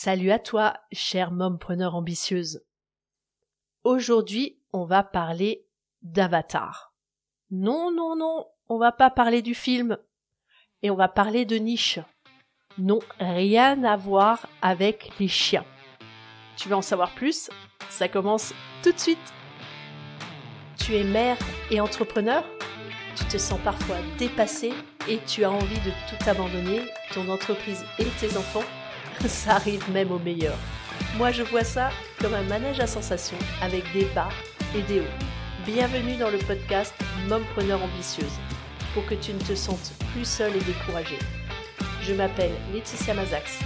Salut à toi, chère mompreneur ambitieuse. Aujourd'hui, on va parler d'Avatar. Non, non, non, on va pas parler du film. Et on va parler de niche. Non, rien à voir avec les chiens. Tu veux en savoir plus? Ça commence tout de suite. Tu es mère et entrepreneur? Tu te sens parfois dépassé et tu as envie de tout abandonner, ton entreprise et tes enfants? Ça arrive même au meilleur. Moi je vois ça comme un manège à sensations avec des bas et des hauts. Bienvenue dans le podcast Mompreneur ambitieuse pour que tu ne te sentes plus seule et découragée. Je m'appelle Laetitia Mazax.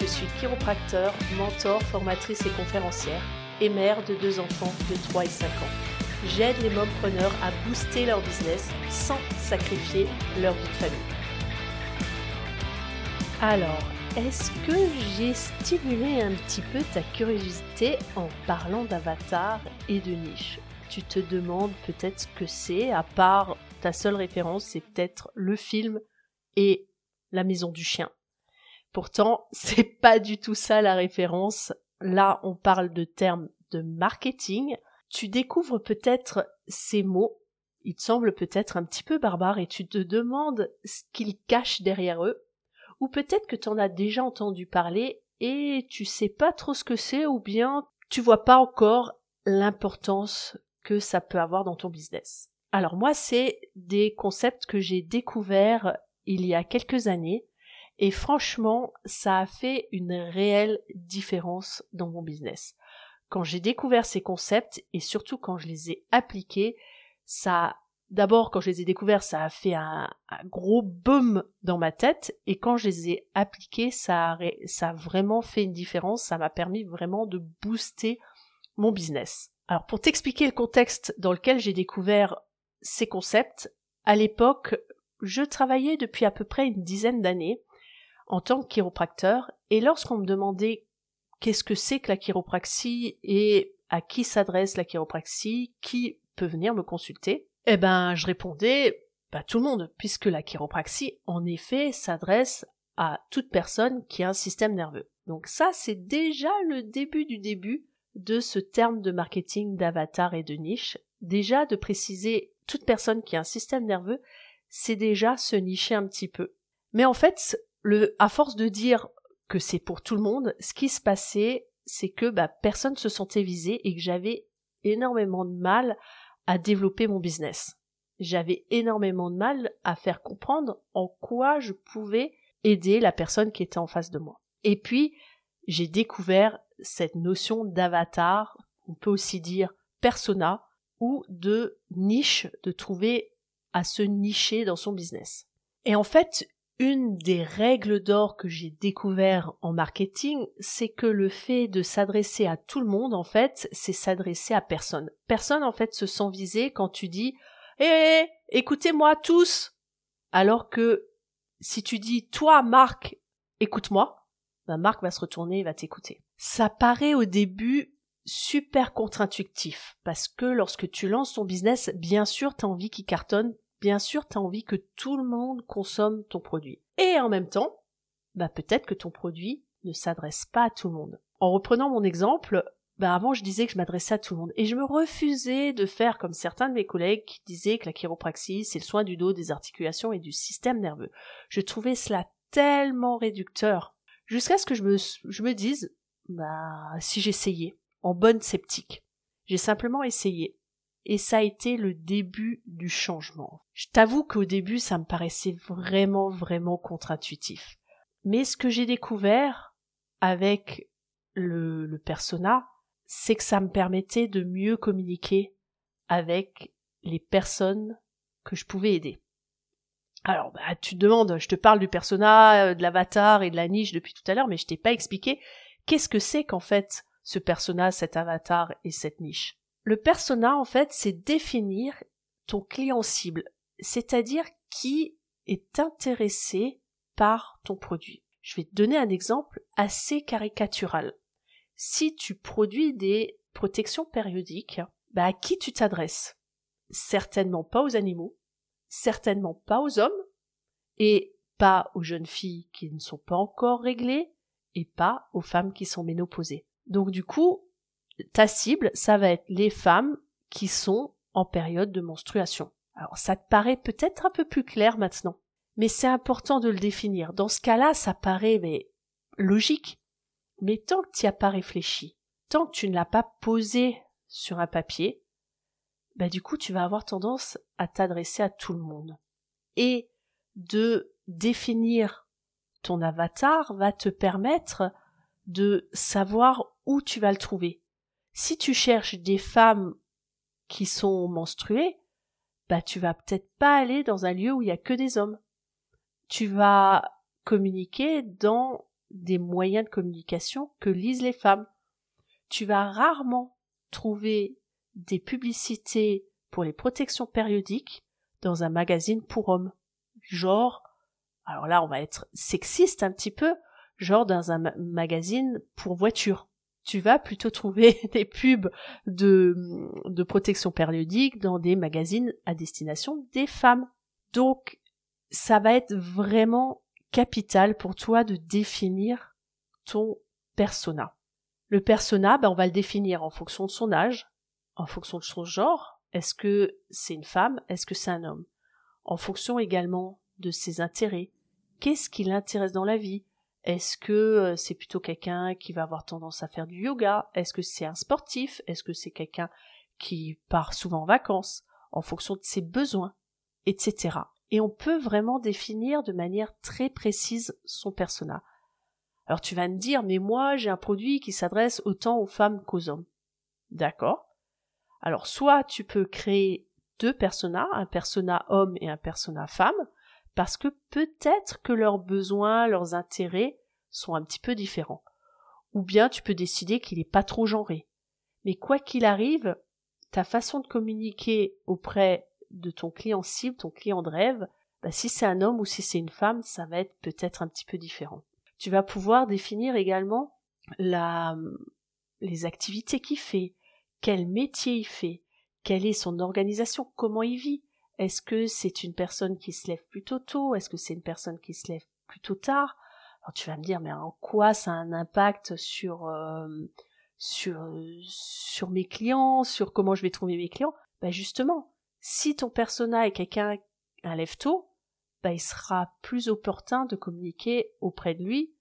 Je suis chiropracteur, mentor, formatrice et conférencière et mère de deux enfants de 3 et 5 ans. J'aide les mompreneurs à booster leur business sans sacrifier leur vie de famille. Alors, est-ce que j'ai stimulé un petit peu ta curiosité en parlant d'avatar et de niche? Tu te demandes peut-être ce que c'est, à part ta seule référence, c'est peut-être le film et la maison du chien. Pourtant, c'est pas du tout ça la référence. Là, on parle de termes de marketing. Tu découvres peut-être ces mots. Ils te semblent peut-être un petit peu barbares et tu te demandes ce qu'ils cachent derrière eux ou peut-être que tu en as déjà entendu parler et tu sais pas trop ce que c'est ou bien tu vois pas encore l'importance que ça peut avoir dans ton business. Alors moi, c'est des concepts que j'ai découverts il y a quelques années et franchement, ça a fait une réelle différence dans mon business. Quand j'ai découvert ces concepts et surtout quand je les ai appliqués, ça D'abord, quand je les ai découverts, ça a fait un, gros boom dans ma tête, et quand je les ai appliqués, ça a, vraiment fait une différence, ça m'a permis vraiment de booster mon business. Alors, pour t'expliquer le contexte dans lequel j'ai découvert ces concepts, à l'époque, je travaillais depuis à peu près une dizaine d'années en tant que chiropracteur, et lorsqu'on me demandait qu'est-ce que c'est que la chiropraxie et à qui s'adresse la chiropraxie, qui peut venir me consulter, eh ben, je répondais, pas tout le monde, puisque la chiropraxie, en effet, s'adresse à toute personne qui a un système nerveux. Donc ça, c'est déjà le début du début de ce terme de marketing d'avatar et de niche. Déjà, de préciser toute personne qui a un système nerveux, c'est déjà se nicher un petit peu. Mais en fait, à force de dire que c'est pour tout le monde, ce qui se passait, c'est que bah, personne se sentait visé et que j'avais énormément de mal à développer mon business. J'avais énormément de mal à faire comprendre en quoi je pouvais aider la personne qui était en face de moi. Et puis, j'ai découvert cette notion d'avatar, on peut aussi dire persona, ou de niche, de trouver à se nicher dans son business. Et en fait, une des règles d'or que j'ai découvert en marketing, c'est que le fait de s'adresser à tout le monde, en fait, c'est s'adresser à personne. Personne, en fait, se sent visé quand tu dis Eh, écoutez-moi tous Alors que si tu dis Toi, Marc, écoute-moi, ben Marc va se retourner et va t'écouter. Ça paraît au début super contre-intuitif, parce que lorsque tu lances ton business, bien sûr, tu as envie qu'il cartonne bien sûr, tu as envie que tout le monde consomme ton produit. Et en même temps, bah peut-être que ton produit ne s'adresse pas à tout le monde. En reprenant mon exemple, bah avant je disais que je m'adressais à tout le monde et je me refusais de faire comme certains de mes collègues qui disaient que la chiropraxie c'est le soin du dos, des articulations et du système nerveux. Je trouvais cela tellement réducteur jusqu'à ce que je me, je me dise bah si j'essayais en bonne sceptique. J'ai simplement essayé et ça a été le début du changement. Je t'avoue qu'au début, ça me paraissait vraiment, vraiment contre-intuitif. Mais ce que j'ai découvert avec le, persona, c'est que ça me permettait de mieux communiquer avec les personnes que je pouvais aider. Alors, bah, tu te demandes, je te parle du persona, euh, de l'avatar et de la niche depuis tout à l'heure, mais je t'ai pas expliqué qu'est-ce que c'est qu'en fait ce persona, cet avatar et cette niche. Le persona, en fait, c'est définir ton client cible, c'est-à-dire qui est intéressé par ton produit. Je vais te donner un exemple assez caricatural. Si tu produis des protections périodiques, bah à qui tu t'adresses? Certainement pas aux animaux, certainement pas aux hommes, et pas aux jeunes filles qui ne sont pas encore réglées, et pas aux femmes qui sont ménopausées. Donc du coup, ta cible, ça va être les femmes qui sont en période de menstruation. Alors ça te paraît peut-être un peu plus clair maintenant, mais c'est important de le définir. Dans ce cas-là, ça paraît mais logique. Mais tant que tu n'y as pas réfléchi, tant que tu ne l'as pas posé sur un papier, bah du coup tu vas avoir tendance à t'adresser à tout le monde. Et de définir ton avatar va te permettre de savoir où tu vas le trouver. Si tu cherches des femmes qui sont menstruées, bah tu vas peut-être pas aller dans un lieu où il y a que des hommes. Tu vas communiquer dans des moyens de communication que lisent les femmes. Tu vas rarement trouver des publicités pour les protections périodiques dans un magazine pour hommes. Genre, alors là on va être sexiste un petit peu, genre dans un magazine pour voiture. Tu vas plutôt trouver des pubs de, protection périodique dans des magazines à destination des femmes. Donc, ça va être vraiment capital pour toi de définir ton persona. Le persona, ben, on va le définir en fonction de son âge, en fonction de son genre. Est-ce que c'est une femme? Est-ce que c'est un homme? En fonction également de ses intérêts. Qu'est-ce qui l'intéresse dans la vie? Est-ce que euh, c'est plutôt quelqu'un qui va avoir tendance à faire du yoga? Est-ce que c'est un sportif? Est-ce que c'est quelqu'un qui part souvent en vacances En fonction de ses besoins, etc. Et on peut vraiment définir de manière très précise son persona. Alors tu vas me dire, mais moi j'ai un produit qui s'adresse autant aux femmes qu'aux hommes. D'accord. Alors soit tu peux créer deux personas, un persona homme et un persona femme, parce que peut-être que leurs besoins, leurs intérêts sont un petit peu différents. Ou bien tu peux décider qu'il n'est pas trop genré. Mais quoi qu'il arrive, ta façon de communiquer auprès de ton client cible, ton client de rêve, bah, si c'est un homme ou si c'est une femme, ça va être peut-être un petit peu différent. Tu vas pouvoir définir également la, les activités qu'il fait, quel métier il fait, quelle est son organisation, comment il vit, est-ce que c'est une personne qui se lève plutôt tôt Est-ce que c'est une personne qui se lève plutôt tard? Alors tu vas me dire, mais en quoi ça a un impact sur euh, sur mes clients, sur comment je vais trouver mes clients? Ben justement, si ton persona est quelqu'un un lève tôt, ben il sera plus opportun de communiquer auprès de lui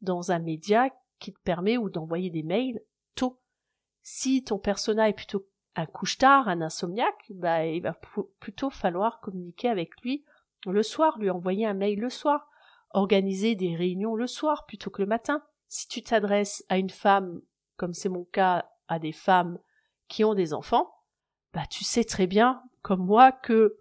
dans un média qui te permet ou d'envoyer des mails tôt. Si ton persona est plutôt un couche-tard, un insomniaque, bah, il va plutôt falloir communiquer avec lui le soir, lui envoyer un mail le soir, organiser des réunions le soir plutôt que le matin. Si tu t'adresses à une femme, comme c'est mon cas, à des femmes qui ont des enfants, bah, tu sais très bien, comme moi, que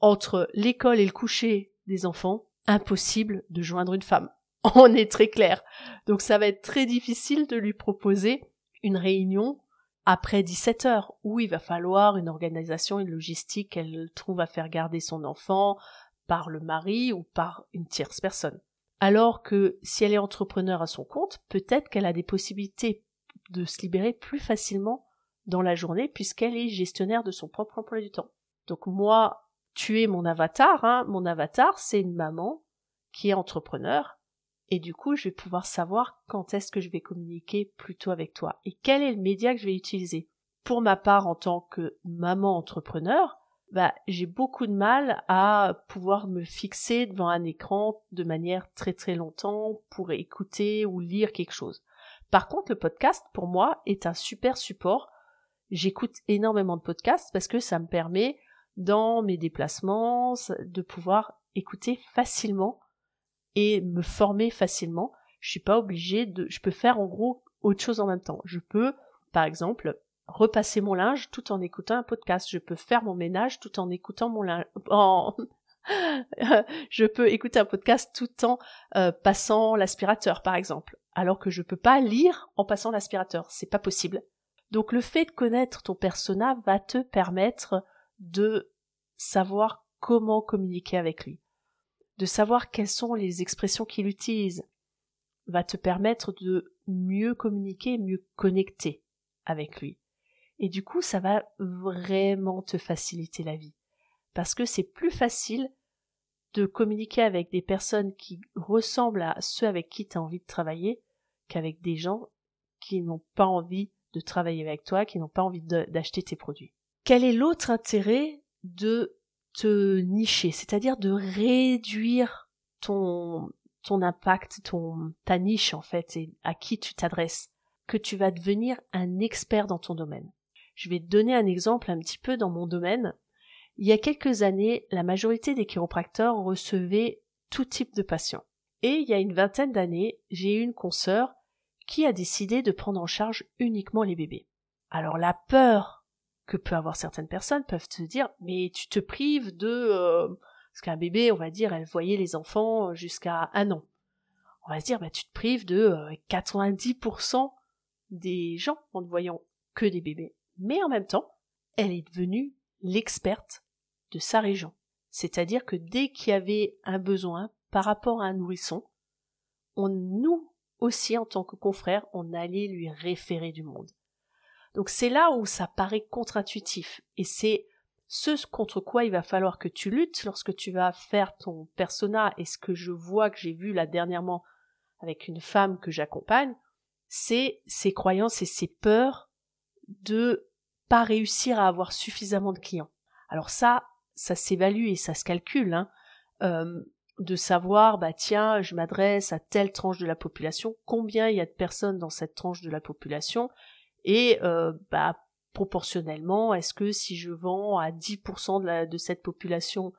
entre l'école et le coucher des enfants, impossible de joindre une femme. On est très clair. Donc ça va être très difficile de lui proposer une réunion après 17 heures, où il va falloir une organisation, une logistique qu'elle trouve à faire garder son enfant par le mari ou par une tierce personne. Alors que si elle est entrepreneur à son compte, peut-être qu'elle a des possibilités de se libérer plus facilement dans la journée puisqu'elle est gestionnaire de son propre emploi du temps. Donc moi, tu es mon avatar, hein. mon avatar c'est une maman qui est entrepreneur et du coup, je vais pouvoir savoir quand est-ce que je vais communiquer plutôt avec toi et quel est le média que je vais utiliser? Pour ma part, en tant que maman entrepreneur, bah, j'ai beaucoup de mal à pouvoir me fixer devant un écran de manière très très longtemps pour écouter ou lire quelque chose. Par contre, le podcast, pour moi, est un super support. J'écoute énormément de podcasts parce que ça me permet, dans mes déplacements, de pouvoir écouter facilement et me former facilement. Je suis pas obligée de, je peux faire en gros autre chose en même temps. Je peux, par exemple, repasser mon linge tout en écoutant un podcast. Je peux faire mon ménage tout en écoutant mon linge. je peux écouter un podcast tout en euh, passant l'aspirateur, par exemple. Alors que je peux pas lire en passant l'aspirateur. C'est pas possible. Donc le fait de connaître ton persona va te permettre de savoir comment communiquer avec lui de savoir quelles sont les expressions qu'il utilise, va te permettre de mieux communiquer, mieux connecter avec lui. Et du coup, ça va vraiment te faciliter la vie. Parce que c'est plus facile de communiquer avec des personnes qui ressemblent à ceux avec qui tu as envie de travailler qu'avec des gens qui n'ont pas envie de travailler avec toi, qui n'ont pas envie d'acheter tes produits. Quel est l'autre intérêt de te nicher, c'est-à-dire de réduire ton, impact, ta niche en fait, et à qui tu t'adresses, que tu vas devenir un expert dans ton domaine. Je vais te donner un exemple un petit peu dans mon domaine. Il y a quelques années, la majorité des chiropracteurs recevaient tout type de patients. Et il y a une vingtaine d'années, j'ai eu une consoeur qui a décidé de prendre en charge uniquement les bébés. Alors la peur que peut avoir certaines personnes peuvent te dire mais tu te prives de euh, parce qu'un bébé on va dire elle voyait les enfants jusqu'à un an. On va se dire bah tu te prives de 90% euh, des gens en ne voyant que des bébés. Mais en même temps elle est devenue l'experte de sa région. C'est-à-dire que dès qu'il y avait un besoin par rapport à un nourrisson on nous aussi en tant que confrères on allait lui référer du monde donc c'est là où ça paraît contre-intuitif. Et c'est ce contre quoi il va falloir que tu luttes lorsque tu vas faire ton persona. Et ce que je vois que j'ai vu là dernièrement avec une femme que j'accompagne, c'est ses croyances et ses peurs de pas réussir à avoir suffisamment de clients. Alors ça, ça s'évalue et ça se calcule, hein. Euh, de savoir, bah tiens, je m'adresse à telle tranche de la population, combien il y a de personnes dans cette tranche de la population, et euh, bah, proportionnellement, est-ce que si je vends à 10% de, cette population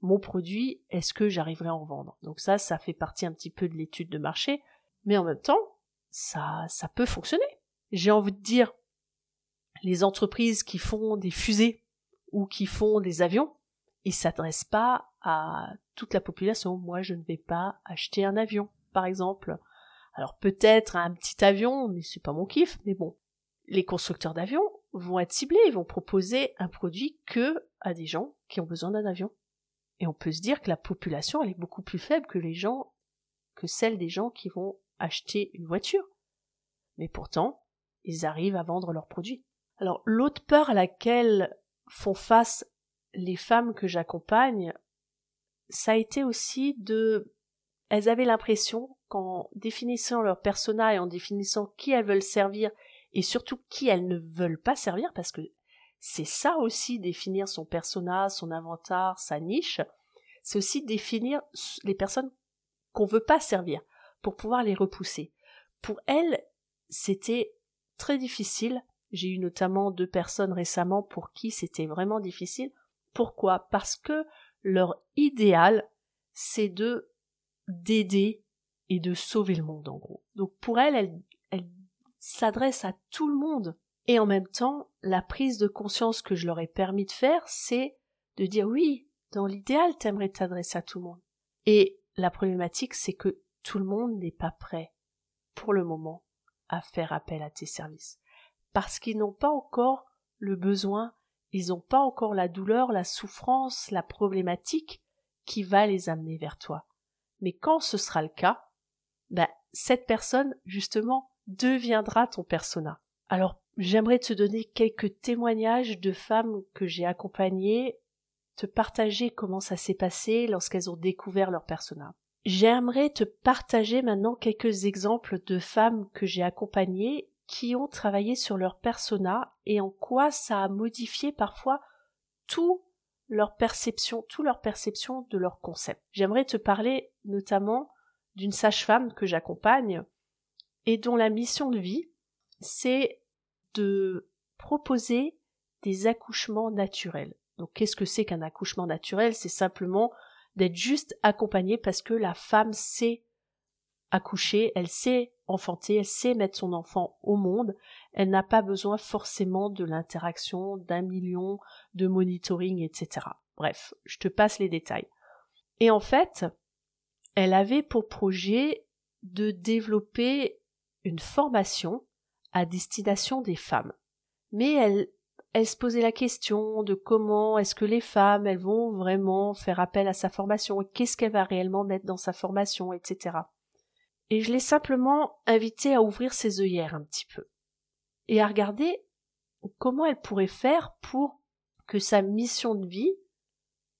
mon produit, est-ce que j'arriverai à en vendre? Donc ça, ça fait partie un petit peu de l'étude de marché, mais en même temps, ça, ça peut fonctionner. J'ai envie de dire, les entreprises qui font des fusées ou qui font des avions, ils s'adressent pas à toute la population. Moi, je ne vais pas acheter un avion, par exemple. Alors peut-être un petit avion, mais c'est pas mon kiff, mais bon, les constructeurs d'avions vont être ciblés, ils vont proposer un produit que à des gens qui ont besoin d'un avion. Et on peut se dire que la population, elle est beaucoup plus faible que les gens, que celle des gens qui vont acheter une voiture. Mais pourtant, ils arrivent à vendre leurs produits. Alors, l'autre peur à laquelle font face les femmes que j'accompagne, ça a été aussi de, elles avaient l'impression qu'en définissant leur persona et en définissant qui elles veulent servir et surtout qui elles ne veulent pas servir parce que c'est ça aussi définir son persona, son avatar, sa niche, c'est aussi définir les personnes qu'on veut pas servir pour pouvoir les repousser. Pour elles, c'était très difficile. J'ai eu notamment deux personnes récemment pour qui c'était vraiment difficile. Pourquoi? Parce que leur idéal, c'est de d'aider et de sauver le monde en gros. Donc pour elles, elles, elles s'adresse à tout le monde. Et en même temps, la prise de conscience que je leur ai permis de faire, c'est de dire oui, dans l'idéal, t'aimerais t'adresser à tout le monde. Et la problématique, c'est que tout le monde n'est pas prêt, pour le moment, à faire appel à tes services. Parce qu'ils n'ont pas encore le besoin, ils n'ont pas encore la douleur, la souffrance, la problématique qui va les amener vers toi. Mais quand ce sera le cas, ben, cette personne, justement, deviendra ton persona. Alors, j'aimerais te donner quelques témoignages de femmes que j'ai accompagnées, te partager comment ça s'est passé lorsqu'elles ont découvert leur persona. J'aimerais te partager maintenant quelques exemples de femmes que j'ai accompagnées qui ont travaillé sur leur persona et en quoi ça a modifié parfois tout leur perception, tout leur perception de leur concept. J'aimerais te parler notamment d'une sage-femme que j'accompagne et dont la mission de vie, c'est de proposer des accouchements naturels. Donc qu'est-ce que c'est qu'un accouchement naturel? C'est simplement d'être juste accompagné parce que la femme sait accoucher, elle sait enfanter, elle sait mettre son enfant au monde, elle n'a pas besoin forcément de l'interaction d'un million de monitoring, etc. Bref, je te passe les détails. Et en fait, elle avait pour projet de développer une formation à destination des femmes. Mais elle, se posait la question de comment est-ce que les femmes, elles vont vraiment faire appel à sa formation, qu'est-ce qu'elle va réellement mettre dans sa formation, etc. Et je l'ai simplement invitée à ouvrir ses œillères un petit peu et à regarder comment elle pourrait faire pour que sa mission de vie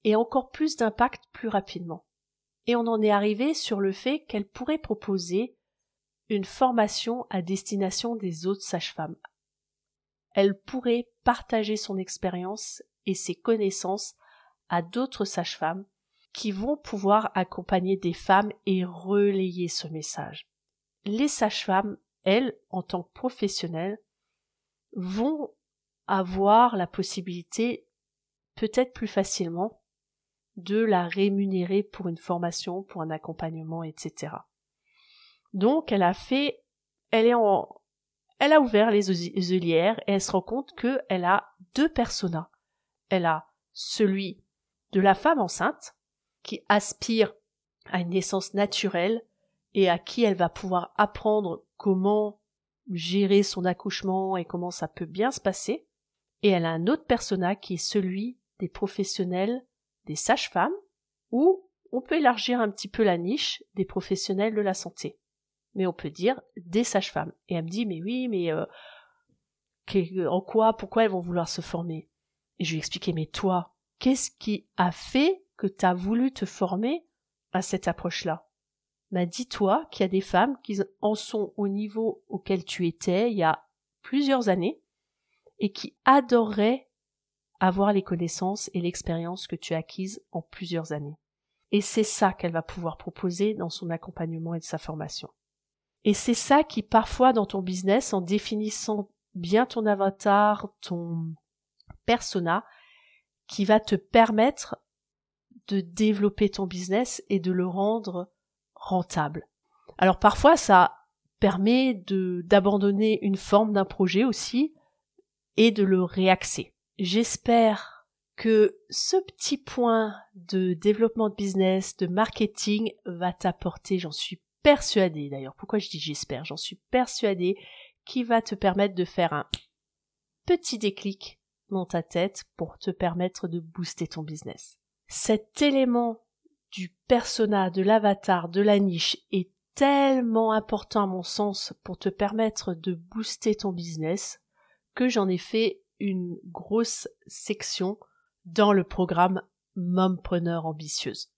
et encore plus d'impact plus rapidement. Et on en est arrivé sur le fait qu'elle pourrait proposer une formation à destination des autres sages-femmes. Elle pourrait partager son expérience et ses connaissances à d'autres sages-femmes qui vont pouvoir accompagner des femmes et relayer ce message. Les sages-femmes, elles, en tant que professionnelles, vont avoir la possibilité, peut-être plus facilement, de la rémunérer pour une formation, pour un accompagnement, etc. Donc, elle a fait, elle est en, elle a ouvert les œillères et elle se rend compte qu'elle a deux personas. Elle a celui de la femme enceinte, qui aspire à une naissance naturelle et à qui elle va pouvoir apprendre comment gérer son accouchement et comment ça peut bien se passer. Et elle a un autre persona qui est celui des professionnels, des sages-femmes, ou on peut élargir un petit peu la niche des professionnels de la santé. Mais on peut dire des sages-femmes. Et elle me dit, mais oui, mais euh, en quoi, pourquoi elles vont vouloir se former? Et je lui ai expliqué, mais toi, qu'est-ce qui a fait que tu as voulu te former à cette approche-là? Bah, dis-toi qu'il y a des femmes qui en sont au niveau auquel tu étais il y a plusieurs années et qui adoreraient avoir les connaissances et l'expérience que tu as acquises en plusieurs années. Et c'est ça qu'elle va pouvoir proposer dans son accompagnement et de sa formation. Et c'est ça qui parfois dans ton business, en définissant bien ton avatar, ton persona, qui va te permettre de développer ton business et de le rendre rentable. Alors parfois ça permet d'abandonner une forme d'un projet aussi et de le réaxer. J'espère que ce petit point de développement de business, de marketing va t'apporter, j'en suis persuadée d'ailleurs, pourquoi je dis j'espère, j'en suis persuadée, qui va te permettre de faire un petit déclic dans ta tête pour te permettre de booster ton business. Cet élément du persona, de l'avatar, de la niche est tellement important à mon sens pour te permettre de booster ton business que j'en ai fait une grosse section dans le programme Mompreneur ambitieuse.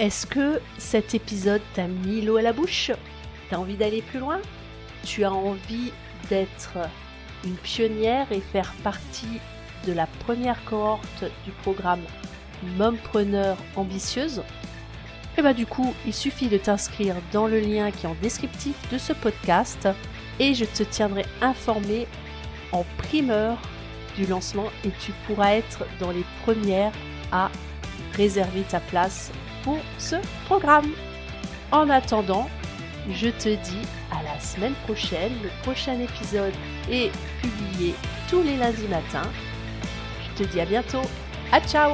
Est-ce que cet épisode t'a mis l'eau à la bouche? T'as envie d'aller plus loin? Tu as envie d'être une pionnière et faire partie de la première cohorte du programme mompreneur ambitieuse, et eh bah ben, du coup, il suffit de t'inscrire dans le lien qui est en descriptif de ce podcast et je te tiendrai informé en primeur du lancement et tu pourras être dans les premières à réserver ta place pour ce programme. En attendant, je te dis à la semaine prochaine. Le prochain épisode est publié tous les lundis matins. Je te dis à bientôt. À ciao